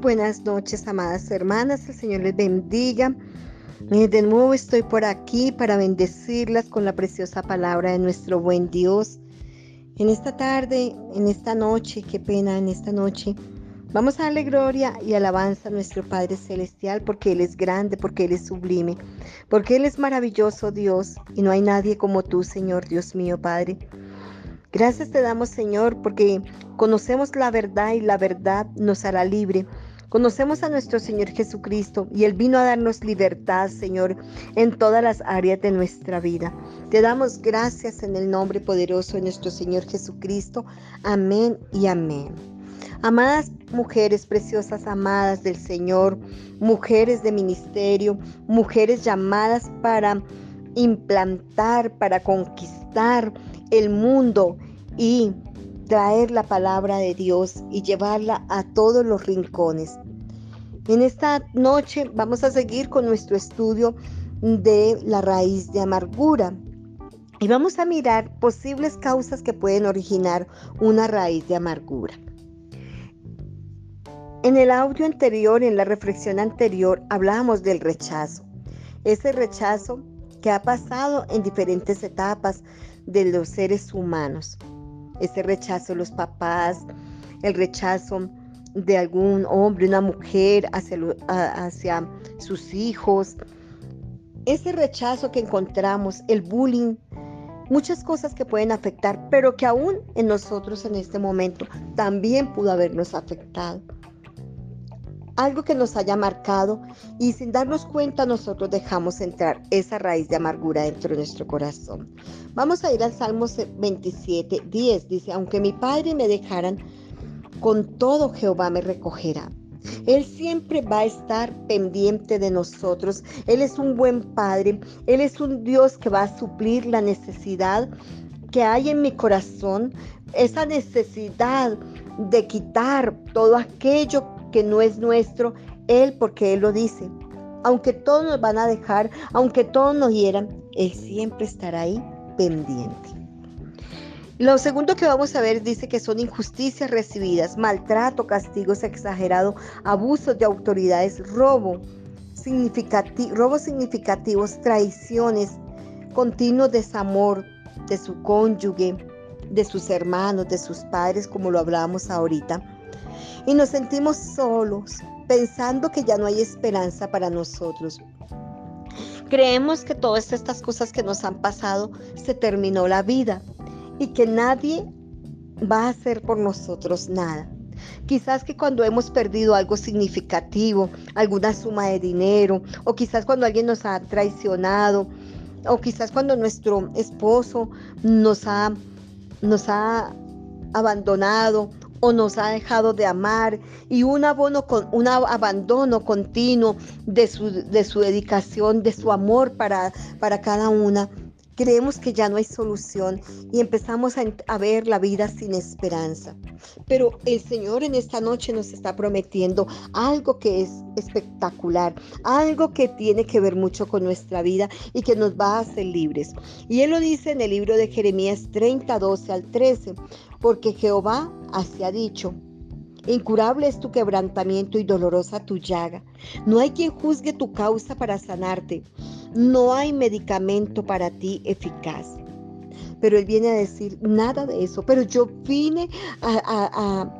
Buenas noches, amadas hermanas. El Señor les bendiga. Eh, de nuevo estoy por aquí para bendecirlas con la preciosa palabra de nuestro buen Dios. En esta tarde, en esta noche, qué pena, en esta noche, vamos a darle gloria y alabanza a nuestro Padre Celestial porque Él es grande, porque Él es sublime, porque Él es maravilloso Dios y no hay nadie como tú, Señor Dios mío, Padre. Gracias te damos, Señor, porque conocemos la verdad y la verdad nos hará libre. Conocemos a nuestro Señor Jesucristo y Él vino a darnos libertad, Señor, en todas las áreas de nuestra vida. Te damos gracias en el nombre poderoso de nuestro Señor Jesucristo. Amén y amén. Amadas mujeres preciosas, amadas del Señor, mujeres de ministerio, mujeres llamadas para implantar, para conquistar el mundo y traer la palabra de Dios y llevarla a todos los rincones. En esta noche vamos a seguir con nuestro estudio de la raíz de amargura y vamos a mirar posibles causas que pueden originar una raíz de amargura. En el audio anterior, en la reflexión anterior, hablábamos del rechazo. Ese rechazo que ha pasado en diferentes etapas de los seres humanos ese rechazo de los papás, el rechazo de algún hombre, una mujer hacia, hacia sus hijos, ese rechazo que encontramos, el bullying, muchas cosas que pueden afectar, pero que aún en nosotros en este momento también pudo habernos afectado algo que nos haya marcado y sin darnos cuenta nosotros dejamos entrar esa raíz de amargura dentro de nuestro corazón. Vamos a ir al Salmo 27, 10. Dice, aunque mi padre me dejaran, con todo Jehová me recogerá. Él siempre va a estar pendiente de nosotros. Él es un buen Padre. Él es un Dios que va a suplir la necesidad que hay en mi corazón. Esa necesidad de quitar todo aquello no es nuestro, Él porque Él lo dice. Aunque todos nos van a dejar, aunque todos nos hieran, Él siempre estará ahí pendiente. Lo segundo que vamos a ver dice que son injusticias recibidas, maltrato, castigos exagerados, abusos de autoridades, robo, significativo, robos significativos, traiciones, continuo desamor de su cónyuge, de sus hermanos, de sus padres, como lo hablábamos ahorita y nos sentimos solos, pensando que ya no hay esperanza para nosotros. Creemos que todas estas cosas que nos han pasado se terminó la vida y que nadie va a hacer por nosotros nada. Quizás que cuando hemos perdido algo significativo, alguna suma de dinero, o quizás cuando alguien nos ha traicionado, o quizás cuando nuestro esposo nos ha, nos ha abandonado o nos ha dejado de amar y un, abono con, un abandono continuo de su, de su dedicación, de su amor para, para cada una creemos que ya no hay solución y empezamos a, ver la vida sin esperanza. Pero el Señor en esta noche nos está prometiendo algo que es espectacular, algo que tiene que ver mucho con nuestra vida y que nos va a hacer libres. Y Él lo dice en el libro de Jeremías 30, 12 al 13, porque Jehová así ha dicho. Incurable es tu quebrantamiento y dolorosa tu llaga. No hay quien juzgue tu causa para sanarte no hay medicamento para ti eficaz. Pero él viene a decir nada de eso, pero yo vine a,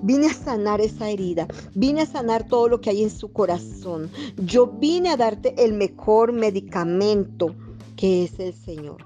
Vine a sanar esa herida, vine a sanar todo lo que hay en su corazón. Yo vine a darte el mejor medicamento que es el Señor.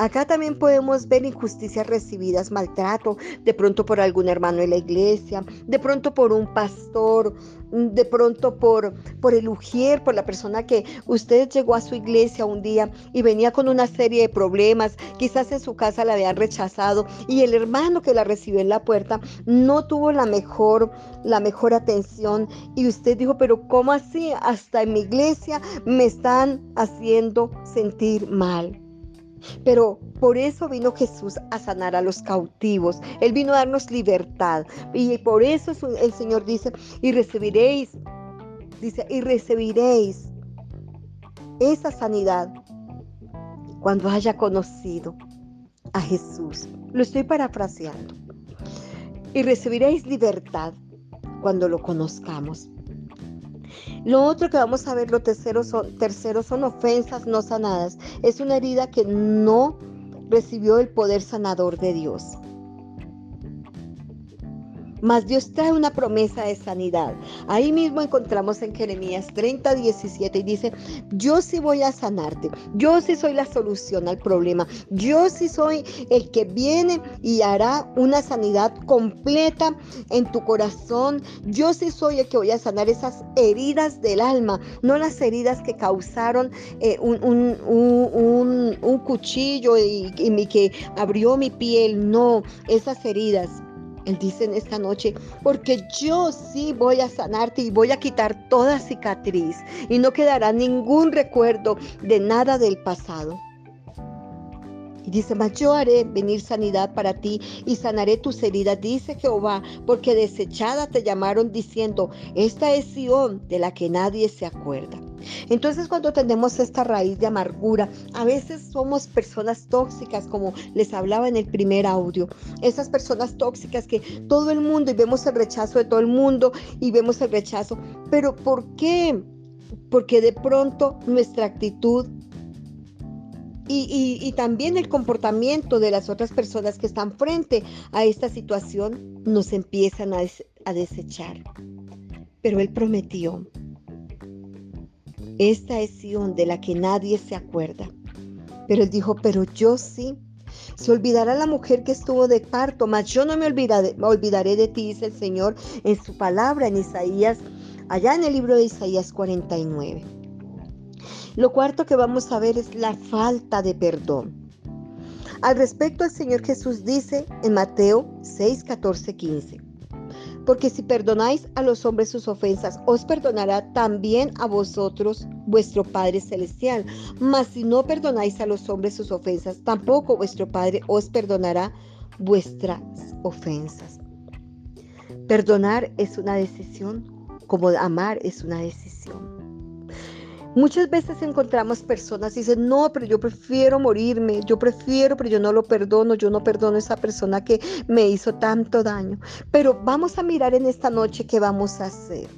Acá también podemos ver injusticias recibidas, maltrato, de pronto por algún hermano de la iglesia, de pronto por un pastor, de pronto por, por el ujier, por la persona que usted llegó a su iglesia un día y venía con una serie de problemas, quizás en su casa la habían rechazado y el hermano que la recibió en la puerta no tuvo la mejor, la mejor atención y usted dijo, pero ¿cómo así? Hasta en mi iglesia me están haciendo sentir mal. Pero por eso vino Jesús a sanar a los cautivos. Él vino a darnos libertad. Y por eso el Señor dice, y recibiréis, dice, y recibiréis esa sanidad cuando haya conocido a Jesús. Lo estoy parafraseando. Y recibiréis libertad cuando lo conozcamos. Lo otro que vamos a ver, lo tercero son, son ofensas no sanadas. Es una herida que no recibió el poder sanador de Dios. Mas Dios trae una promesa de sanidad. Ahí mismo encontramos en Jeremías 30, 17 y dice, yo sí voy a sanarte, yo sí soy la solución al problema, yo sí soy el que viene y hará una sanidad completa en tu corazón, yo sí soy el que voy a sanar esas heridas del alma, no las heridas que causaron eh, un, cuchillo y que abrió mi piel, no, esas heridas él dice en esta noche, porque yo sí voy a sanarte y voy a quitar toda cicatriz y no quedará ningún recuerdo de nada del pasado. Y dice, mas yo haré venir sanidad para ti y sanaré tus heridas, dice Jehová, porque desechada te llamaron diciendo, esta es Sión de la que nadie se acuerda. Entonces cuando tenemos esta raíz de amargura, a veces somos personas tóxicas, como les hablaba en el primer audio. Esas personas tóxicas que todo el mundo y vemos el rechazo de todo el mundo y vemos el rechazo. Pero ¿por qué? Porque de pronto nuestra actitud y, también el comportamiento de las otras personas que están frente a esta situación nos empiezan a, desechar. Pero Él prometió esta es Sion de la que nadie se acuerda. Pero él dijo, pero yo sí. Se olvidará la mujer que estuvo de parto, mas yo no me olvidaré, olvidaré de ti, dice el Señor en su palabra en Isaías, allá en el libro de Isaías 49. Lo cuarto que vamos a ver es la falta de perdón. Al respecto, el Señor Jesús dice en Mateo 6, 14, 15. Porque si perdonáis a los hombres sus ofensas, os perdonará también a vosotros vuestro Padre Celestial. Mas si no perdonáis a los hombres sus ofensas, tampoco vuestro Padre os perdonará vuestras ofensas. Perdonar es una decisión, como amar es una decisión. Muchas veces encontramos personas y dicen, no, pero yo prefiero morirme, yo prefiero, pero yo no lo perdono, yo no perdono a esa persona que me hizo tanto daño. Pero vamos a mirar en esta noche qué vamos a hacer.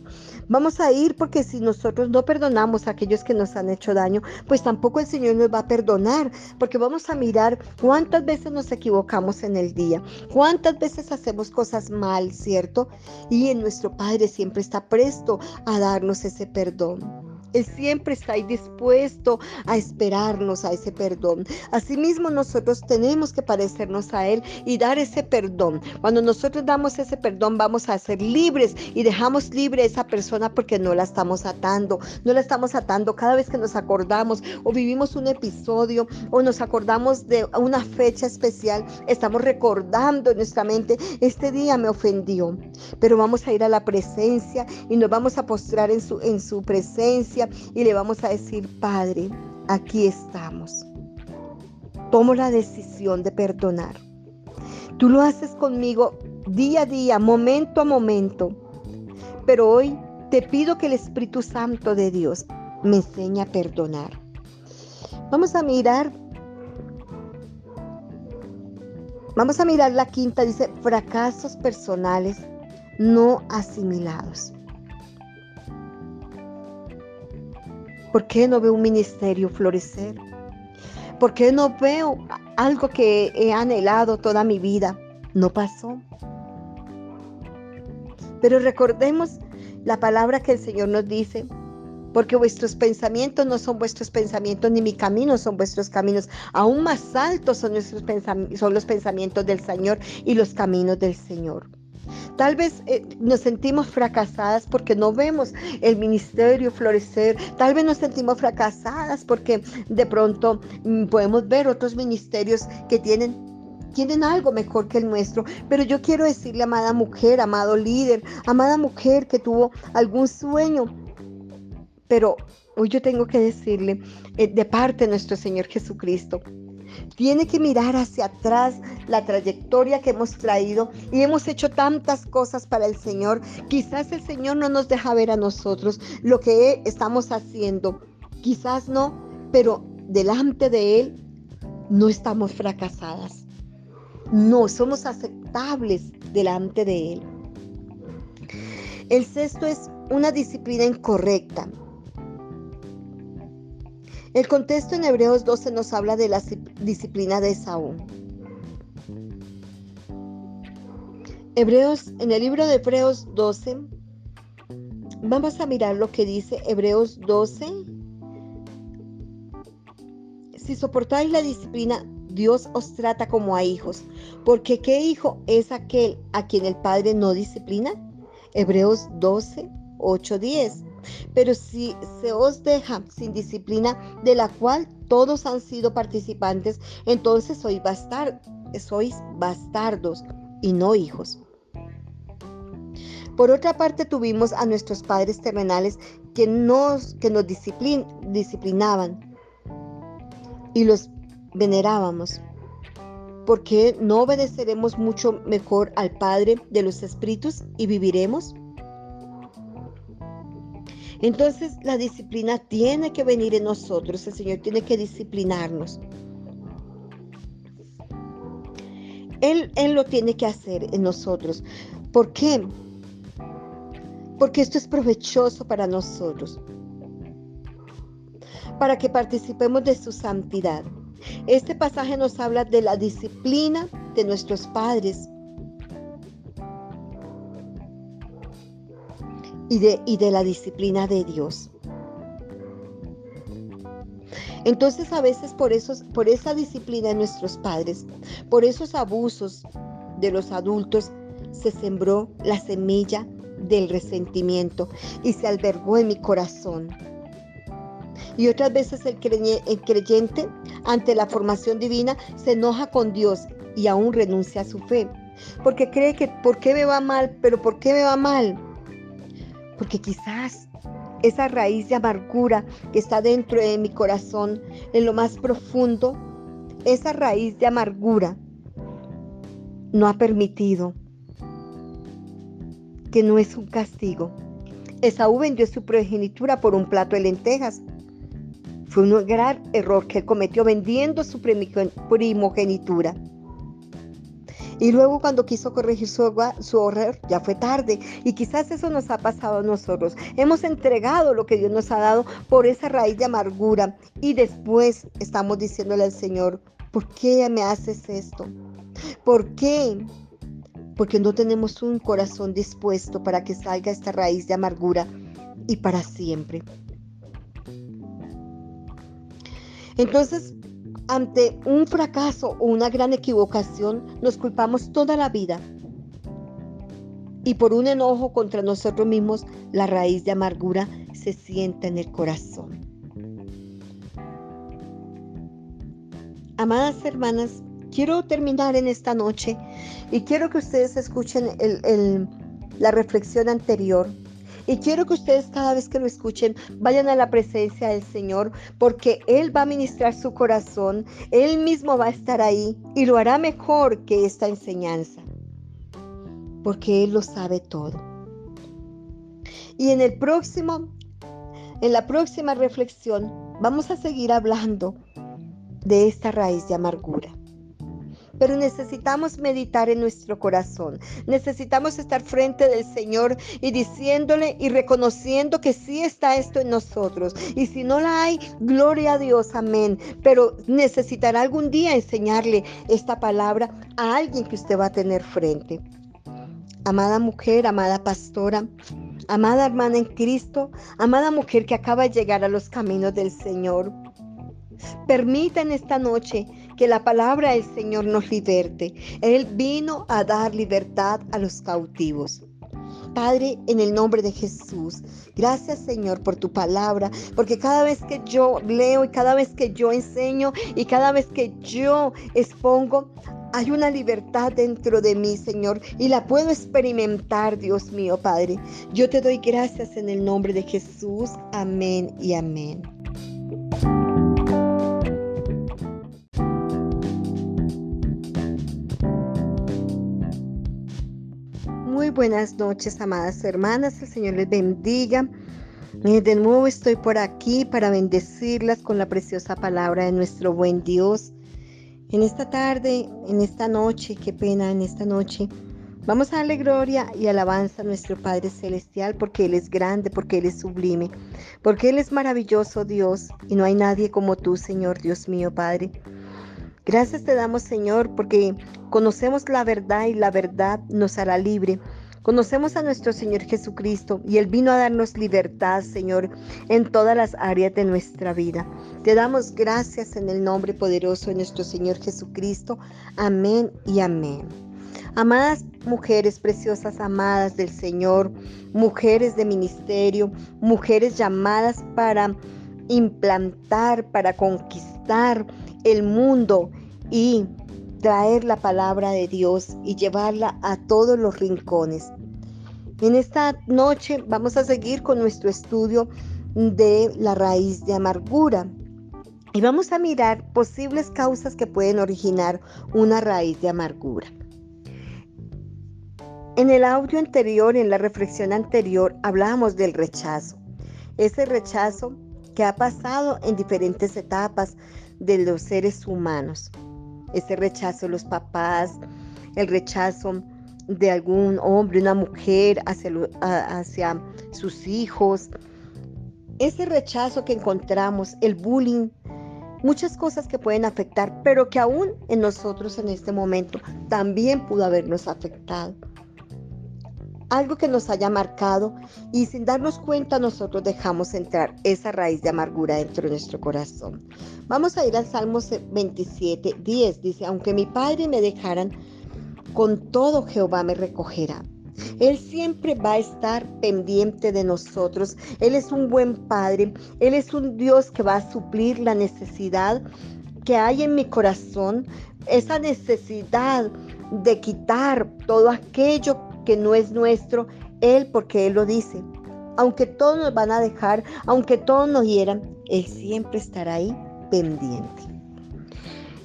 Vamos a ir porque si nosotros no perdonamos a aquellos que nos han hecho daño, pues tampoco el Señor nos va a perdonar, porque vamos a mirar cuántas veces nos equivocamos en el día, cuántas veces hacemos cosas mal, ¿cierto? Y en nuestro Padre siempre está presto a darnos ese perdón. Él siempre está ahí dispuesto a esperarnos a ese perdón. Asimismo, nosotros tenemos que parecernos a Él y dar ese perdón. Cuando nosotros damos ese perdón, vamos a ser libres y dejamos libre a esa persona porque no la estamos atando. No la estamos atando cada vez que nos acordamos o vivimos un episodio o nos acordamos de una fecha especial. Estamos recordando en nuestra mente, este día me ofendió. Pero vamos a ir a la presencia y nos vamos a postrar en su, en su presencia y le vamos a decir, Padre, aquí estamos. Tomo la decisión de perdonar. Tú lo haces conmigo día a día, momento a momento. Pero hoy te pido que el Espíritu Santo de Dios me enseñe a perdonar. Vamos a mirar. Vamos a mirar la quinta, dice, fracasos personales no asimilados. ¿Por qué no veo un ministerio florecer? ¿Por qué no veo algo que he anhelado toda mi vida? No pasó. Pero recordemos la palabra que el Señor nos dice, porque vuestros pensamientos no son vuestros pensamientos, ni mi camino son vuestros caminos. Aún más altos son, nuestros son los pensamientos del Señor y los caminos del Señor. Tal vez eh, nos sentimos fracasadas porque no vemos el ministerio florecer. Tal vez nos sentimos fracasadas porque de pronto mm, podemos ver otros ministerios que tienen tienen algo mejor que el nuestro. Pero yo quiero decirle, amada mujer, amado líder, amada mujer que tuvo algún sueño, pero hoy yo tengo que decirle eh, de parte de nuestro Señor Jesucristo, tiene que mirar hacia atrás la trayectoria que hemos traído y hemos hecho tantas cosas para el Señor. Quizás el Señor no nos deja ver a nosotros lo que estamos haciendo. Quizás no, pero delante de Él no estamos fracasadas. No, somos aceptables delante de Él. El sexto es una disciplina incorrecta. El contexto en Hebreos 12 nos habla de la disciplina de Saúl. Hebreos, en el libro de Hebreos 12, vamos a mirar lo que dice Hebreos 12. Si soportáis la disciplina, Dios os trata como a hijos, porque ¿qué hijo es aquel a quien el Padre no disciplina? Hebreos 12, 8, 10. Pero si se os deja sin disciplina de la cual todos han sido participantes, entonces sois, sois bastardos y no hijos. Por otra parte, tuvimos a nuestros padres terrenales que nos, que nos disciplinaban y los venerábamos. ¿Por qué no obedeceremos mucho mejor al Padre de los Espíritus y viviremos? Entonces la disciplina tiene que venir en nosotros, el Señor tiene que disciplinarnos. Él, él lo tiene que hacer en nosotros. ¿Por qué? Porque esto es provechoso para nosotros. Para que participemos de su santidad. Este pasaje nos habla de la disciplina de nuestros padres y de, y de la disciplina de Dios. Entonces a veces por, esos, por esa disciplina de nuestros padres, por esos abusos de los adultos, se sembró la semilla del resentimiento y se albergó en mi corazón. Y otras veces el, creyente ante la formación divina se enoja con Dios y aún renuncia a su fe. Porque cree que, ¿por qué me va mal? Pero ¿por qué me va mal? Porque quizás esa raíz de amargura que está dentro de mi corazón, en lo más profundo, esa raíz de amargura no ha permitido que no es un castigo. Esaú vendió su progenitura por un plato de lentejas. Fue un gran error que cometió vendiendo su primogenitura. Y luego cuando quiso corregir su, su horror, ya fue tarde. Y quizás eso nos ha pasado a nosotros. Hemos entregado lo que Dios nos ha dado por esa raíz de amargura. Y después estamos diciéndole al Señor, ¿por qué me haces esto? ¿Por qué? Porque no tenemos un corazón dispuesto para que salga esta raíz de amargura y para siempre. Entonces, ante un fracaso o una gran equivocación, nos culpamos toda la vida. Y por un enojo contra nosotros mismos, la raíz de amargura se sienta en el corazón. Amadas hermanas, quiero terminar en esta noche y quiero que ustedes escuchen la reflexión anterior y quiero que ustedes cada vez que lo escuchen vayan a la presencia del Señor porque Él va a ministrar su corazón, Él mismo va a estar ahí y lo hará mejor que esta enseñanza, porque Él lo sabe todo. Y en el próximo, en la próxima reflexión, vamos a seguir hablando de esta raíz de amargura pero necesitamos meditar en nuestro corazón. Necesitamos estar frente del Señor y diciéndole y reconociendo que sí está esto en nosotros. Y si no la hay, gloria a Dios, amén. Pero necesitará algún día enseñarle esta palabra a alguien que usted va a tener frente. Amada mujer, amada pastora, amada hermana en Cristo, amada mujer que acaba de llegar a los caminos del Señor. Permita en esta noche que la palabra del Señor nos liberte. Él vino a dar libertad a los cautivos. Padre, en el nombre de Jesús, gracias Señor por tu palabra, porque cada vez que yo leo y cada vez que yo enseño y cada vez que yo expongo, hay una libertad dentro de mí, Señor, y la puedo experimentar, Dios mío, Padre. Yo te doy gracias en el nombre de Jesús. Amén y amén. Buenas noches, amadas hermanas. El Señor les bendiga. Eh, de nuevo estoy por aquí para bendecirlas con la preciosa palabra de nuestro buen Dios. En esta tarde, en esta noche, qué pena, en esta noche, Vamos a darle gloria y alabanza a nuestro Padre Celestial porque Él es grande, porque Él es sublime, porque Él es maravilloso Dios y no hay nadie como tú, Señor Dios mío, Padre. Gracias te damos, Señor, porque conocemos la verdad y la verdad nos hará libre. Conocemos a nuestro Señor Jesucristo y Él vino a darnos libertad, Señor, en todas las áreas de nuestra vida. Te damos gracias en el nombre poderoso de nuestro Señor Jesucristo. Amén y amén. Amadas mujeres preciosas, amadas del Señor, mujeres de ministerio, mujeres llamadas para implantar, para conquistar el mundo y traer la palabra de Dios y llevarla a todos los rincones. En esta noche vamos a seguir con nuestro estudio de la raíz de amargura y vamos a mirar posibles causas que pueden originar una raíz de amargura. En el audio anterior, en la reflexión anterior, hablábamos del rechazo. Ese rechazo que ha pasado en diferentes etapas de los seres humanos. Ese rechazo de los papás, el rechazo de algún hombre, una mujer hacia, hacia sus hijos. Ese rechazo que encontramos, el bullying, muchas cosas que pueden afectar, pero que aún en nosotros en este momento también pudo habernos afectado algo que nos haya marcado y sin darnos cuenta nosotros dejamos entrar esa raíz de amargura dentro de nuestro corazón. Vamos a ir al Salmo 27, 10. Dice, aunque mi padre me dejaran, con todo Jehová me recogerá. Él siempre va a estar pendiente de nosotros. Él es un buen padre. Él es un Dios que va a suplir la necesidad que hay en mi corazón. Esa necesidad de quitar todo aquello que no es nuestro, Él porque Él lo dice. Aunque todos nos van a dejar, aunque todos nos hieran, Él siempre estará ahí pendiente.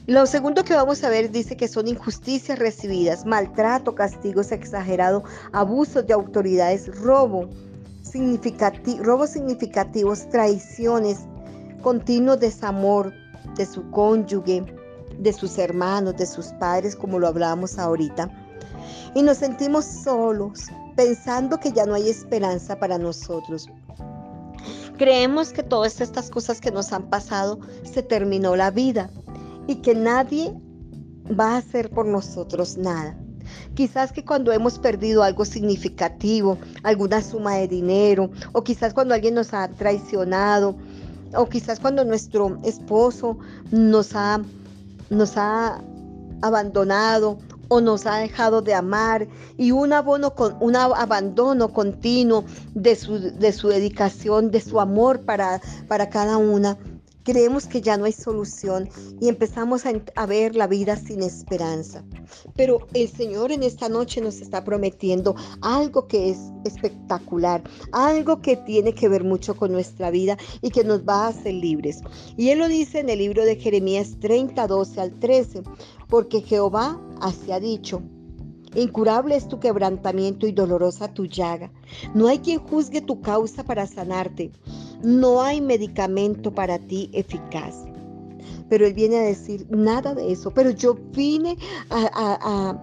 Lo segundo que vamos a ver dice que son injusticias recibidas, maltrato, castigos exagerados, abusos de autoridades, robo, robos significativos, traiciones, continuo desamor de su cónyuge, de sus hermanos, de sus padres, como lo hablábamos ahorita y nos sentimos solos, pensando que ya no hay esperanza para nosotros. Creemos que todas estas cosas que nos han pasado se terminó la vida y que nadie va a hacer por nosotros nada. Quizás que cuando hemos perdido algo significativo, alguna suma de dinero, o quizás cuando alguien nos ha traicionado, o quizás cuando nuestro esposo nos ha, nos ha abandonado, o nos ha dejado de amar y un, abono con, un abandono continuo de su, de su dedicación, de su amor para, para cada una. Creemos que ya no hay solución y empezamos a, ver la vida sin esperanza. Pero el Señor en esta noche nos está prometiendo algo que es espectacular, algo que tiene que ver mucho con nuestra vida y que nos va a hacer libres. Y Él lo dice en el libro de Jeremías 30, 12 al 13, porque Jehová así ha dicho. Incurable es tu quebrantamiento y dolorosa tu llaga. No hay quien juzgue tu causa para sanarte. No hay medicamento para ti eficaz. Pero él viene a decir nada de eso. Pero yo vine a,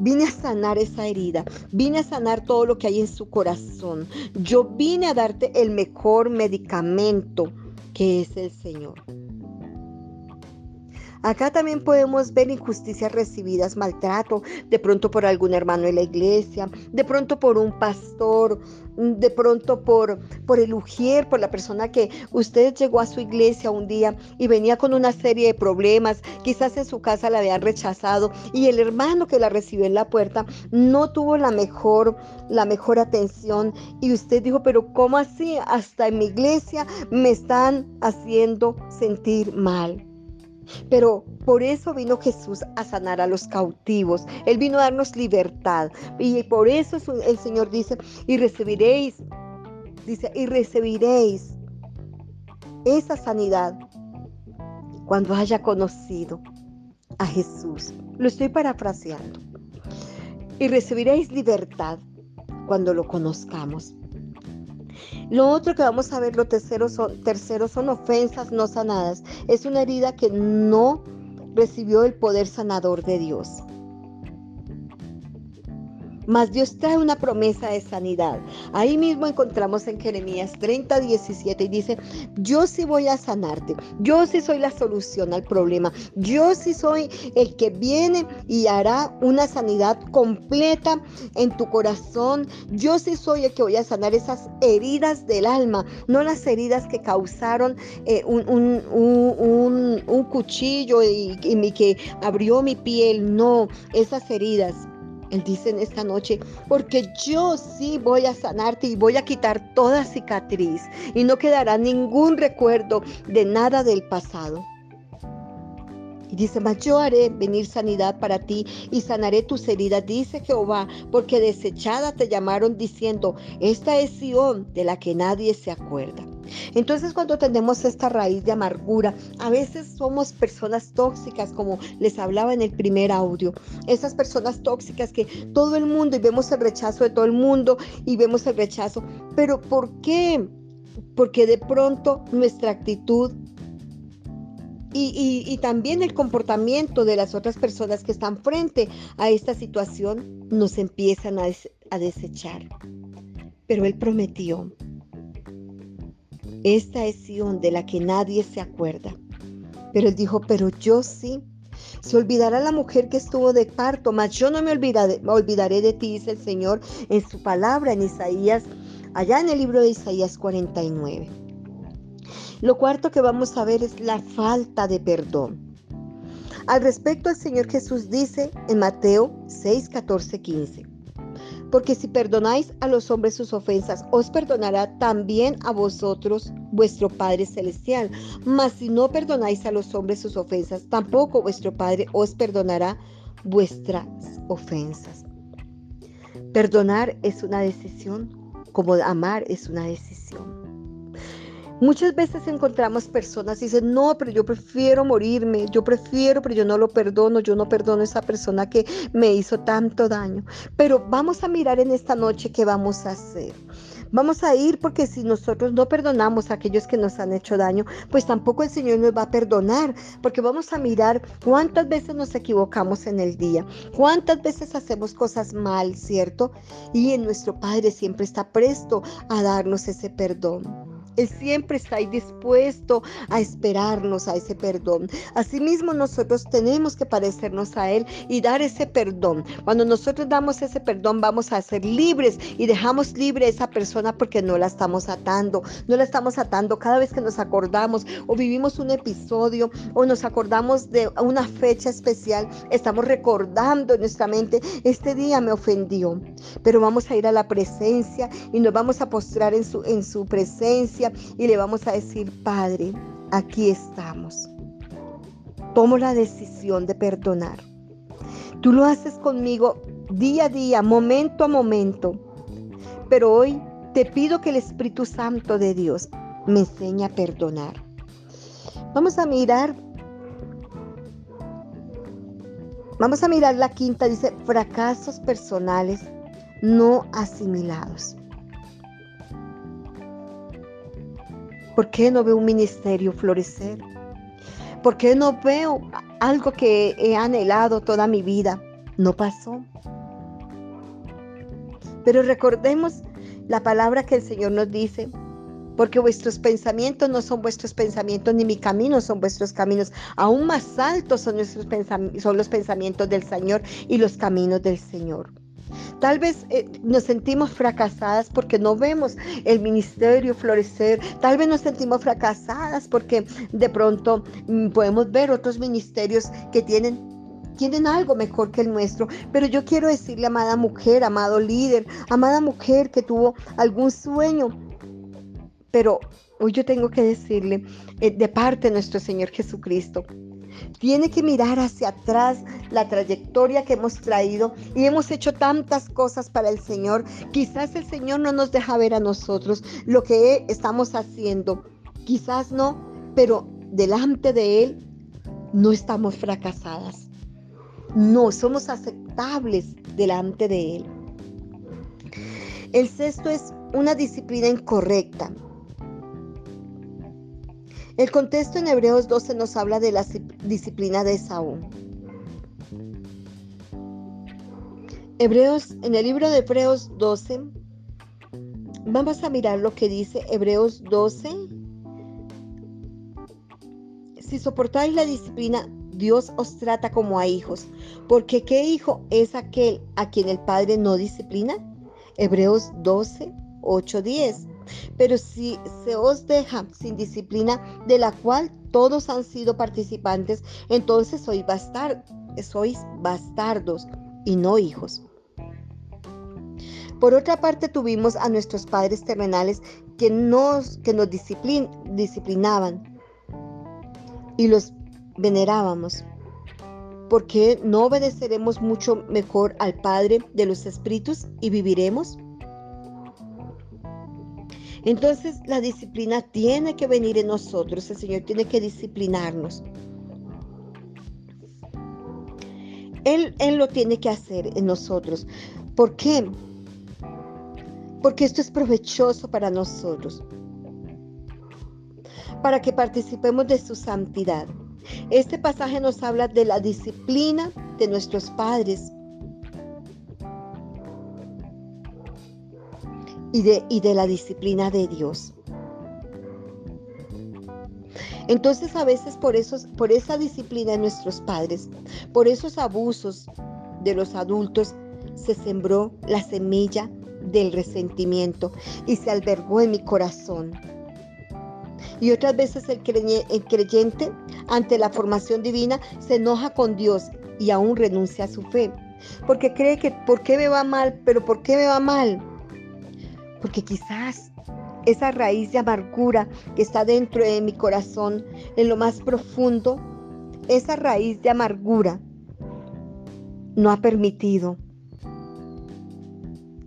Vine a sanar esa herida, vine a sanar todo lo que hay en su corazón. Yo vine a darte el mejor medicamento que es el Señor. Acá también podemos ver injusticias recibidas, maltrato, de pronto por algún hermano de la iglesia, de pronto por un pastor, de pronto por, por el ujier, por la persona que usted llegó a su iglesia un día y venía con una serie de problemas, quizás en su casa la habían rechazado y el hermano que la recibió en la puerta no tuvo la mejor, la mejor atención y usted dijo, pero ¿cómo así? Hasta en mi iglesia me están haciendo sentir mal. Pero por eso vino Jesús a sanar a los cautivos. Él vino a darnos libertad. Y por eso el Señor dice, y recibiréis, dice, y recibiréis esa sanidad cuando haya conocido a Jesús. Lo estoy parafraseando. Y recibiréis libertad cuando lo conozcamos. Lo otro que vamos a ver, lo tercero son, tercero son ofensas no sanadas. Es una herida que no recibió el poder sanador de Dios. Mas Dios trae una promesa de sanidad. Ahí mismo encontramos en Jeremías 30, 17 y dice, yo sí voy a sanarte, yo sí soy la solución al problema, yo sí soy el que viene y hará una sanidad completa en tu corazón, yo sí soy el que voy a sanar esas heridas del alma, no las heridas que causaron eh, un, cuchillo y, y que abrió mi piel, no, esas heridas él dice en esta noche, porque yo sí voy a sanarte y voy a quitar toda cicatriz y no quedará ningún recuerdo de nada del pasado. Y dice, mas yo haré venir sanidad para ti y sanaré tus heridas, dice Jehová, porque desechada te llamaron diciendo, esta es Sión de la que nadie se acuerda. Entonces cuando tenemos esta raíz de amargura, a veces somos personas tóxicas, como les hablaba en el primer audio. Esas personas tóxicas que todo el mundo y vemos el rechazo de todo el mundo y vemos el rechazo. Pero ¿por qué? Porque de pronto nuestra actitud y, también el comportamiento de las otras personas que están frente a esta situación nos empiezan a, a desechar. Pero Él prometió esta es Sion de la que nadie se acuerda. Pero él dijo, pero yo sí. Se olvidará la mujer que estuvo de parto, mas yo no me olvidaré, olvidaré de ti, dice el Señor en su palabra en Isaías, allá en el libro de Isaías 49. Lo cuarto que vamos a ver es la falta de perdón. Al respecto, el Señor Jesús dice en Mateo 6, 14, 15. Porque si perdonáis a los hombres sus ofensas, os perdonará también a vosotros vuestro Padre Celestial. Mas si no perdonáis a los hombres sus ofensas, tampoco vuestro Padre os perdonará vuestras ofensas. Perdonar es una decisión, como amar es una decisión. Muchas veces encontramos personas y dicen, no, pero yo prefiero morirme, yo prefiero, pero yo no lo perdono, yo no perdono a esa persona que me hizo tanto daño. Pero vamos a mirar en esta noche qué vamos a hacer. Vamos a ir porque si nosotros no perdonamos a aquellos que nos han hecho daño, pues tampoco el Señor nos va a perdonar, porque vamos a mirar cuántas veces nos equivocamos en el día, cuántas veces hacemos cosas mal, ¿cierto? Y en nuestro Padre siempre está presto a darnos ese perdón. Él siempre está ahí dispuesto a esperarnos a ese perdón. Asimismo, nosotros tenemos que parecernos a Él y dar ese perdón. Cuando nosotros damos ese perdón, vamos a ser libres y dejamos libre a esa persona porque no la estamos atando. No la estamos atando cada vez que nos acordamos o vivimos un episodio o nos acordamos de una fecha especial. Estamos recordando en nuestra mente, este día me ofendió. Pero vamos a ir a la presencia y nos vamos a postrar en su, en su presencia y le vamos a decir, Padre, aquí estamos. Tomo la decisión de perdonar. Tú lo haces conmigo día a día, momento a momento. Pero hoy te pido que el Espíritu Santo de Dios me enseñe a perdonar. Vamos a mirar. Vamos a mirar la quinta, dice, fracasos personales no asimilados. ¿Por qué no veo un ministerio florecer? ¿Por qué no veo algo que he anhelado toda mi vida? No pasó. Pero recordemos la palabra que el Señor nos dice, porque vuestros pensamientos no son vuestros pensamientos, ni mi camino son vuestros caminos. Aún más altos son, nuestros son los pensamientos del Señor y los caminos del Señor. Tal vez eh, nos sentimos fracasadas porque no vemos el ministerio florecer. Tal vez nos sentimos fracasadas porque de pronto mm, podemos ver otros ministerios que tienen tienen algo mejor que el nuestro. Pero yo quiero decirle, amada mujer, amado líder, amada mujer que tuvo algún sueño, pero hoy yo tengo que decirle eh, de parte de nuestro Señor Jesucristo, tiene que mirar hacia atrás la trayectoria que hemos traído y hemos hecho tantas cosas para el Señor. Quizás el Señor no nos deja ver a nosotros lo que estamos haciendo. Quizás no, pero delante de Él no estamos fracasadas. No, somos aceptables delante de Él. El sexto es una disciplina incorrecta. El contexto en Hebreos 12 nos habla de la disciplina de Saúl. Hebreos, en el libro de Hebreos 12, vamos a mirar lo que dice Hebreos 12. Si soportáis la disciplina, Dios os trata como a hijos, porque ¿qué hijo es aquel a quien el Padre no disciplina? Hebreos 12, 8, 10. Pero si se os deja sin disciplina, de la cual todos han sido participantes, entonces sois, sois bastardos y no hijos. Por otra parte, tuvimos a nuestros padres terrenales que nos, disciplinaban y los venerábamos. ¿Por qué no obedeceremos mucho mejor al Padre de los Espíritus y viviremos? Entonces la disciplina tiene que venir en nosotros, el Señor tiene que disciplinarnos. Él, él lo tiene que hacer en nosotros. ¿Por qué? Porque esto es provechoso para nosotros. Para que participemos de su santidad. Este pasaje nos habla de la disciplina de nuestros padres y de, y de la disciplina de Dios. Entonces a veces por, esos, por esa disciplina de nuestros padres, por esos abusos de los adultos, se sembró la semilla del resentimiento y se albergó en mi corazón. Y otras veces el, creyente ante la formación divina se enoja con Dios y aún renuncia a su fe. Porque cree que, ¿por qué me va mal? Pero ¿por qué me va mal? Porque quizás esa raíz de amargura que está dentro de mi corazón, en lo más profundo, esa raíz de amargura no ha permitido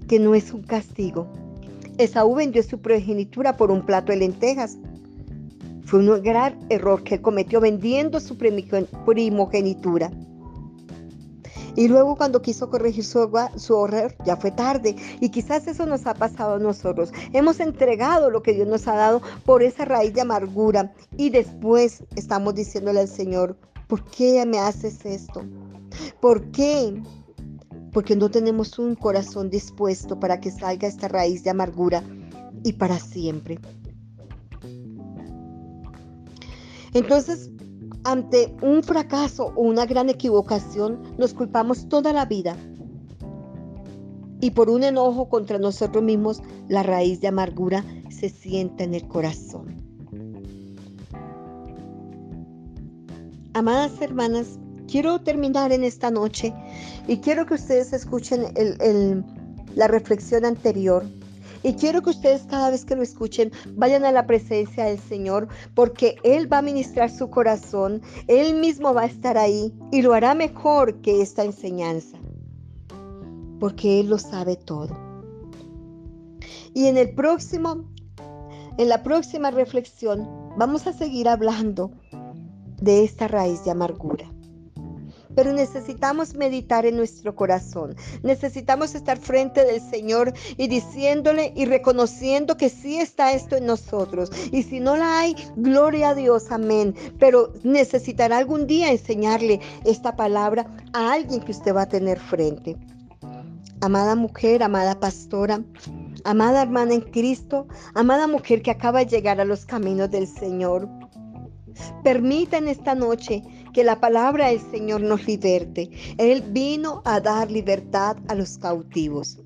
que no es un castigo. Esaú vendió su progenitura por un plato de lentejas. Fue un gran error que cometió vendiendo su primogenitura. Y luego cuando quiso corregir su, su horror, ya fue tarde. Y quizás eso nos ha pasado a nosotros. Hemos entregado lo que Dios nos ha dado por esa raíz de amargura. Y después estamos diciéndole al Señor, ¿por qué me haces esto? ¿Por qué? porque no tenemos un corazón dispuesto para que salga esta raíz de amargura y para siempre. Entonces, ante un fracaso o una gran equivocación, nos culpamos toda la vida. Y por un enojo contra nosotros mismos, la raíz de amargura se sienta en el corazón. Amadas hermanas, quiero terminar en esta noche y quiero que ustedes escuchen la reflexión anterior. Y quiero que ustedes cada vez que lo escuchen vayan a la presencia del Señor porque Él va a ministrar su corazón, Él mismo va a estar ahí y lo hará mejor que esta enseñanza, porque Él lo sabe todo. Y en el próximo, en la próxima reflexión, vamos a seguir hablando de esta raíz de amargura. Pero necesitamos meditar en nuestro corazón. Necesitamos estar frente del Señor y diciéndole y reconociendo que sí está esto en nosotros. Y si no la hay, gloria a Dios, amén. Pero necesitará algún día enseñarle esta palabra a alguien que usted va a tener frente. Amada mujer, amada pastora, amada hermana en Cristo, amada mujer que acaba de llegar a los caminos del Señor. Permita en esta noche que la palabra del Señor nos liberte. Él vino a dar libertad a los cautivos.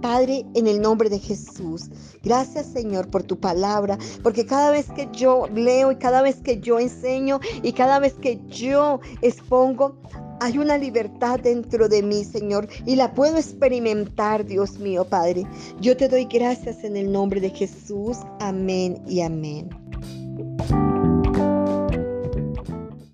Padre, en el nombre de Jesús, gracias Señor por tu palabra, porque cada vez que yo leo y cada vez que yo enseño y cada vez que yo expongo, hay una libertad dentro de mí, Señor, y la puedo experimentar, Dios mío, Padre. Yo te doy gracias en el nombre de Jesús. Amén y amén.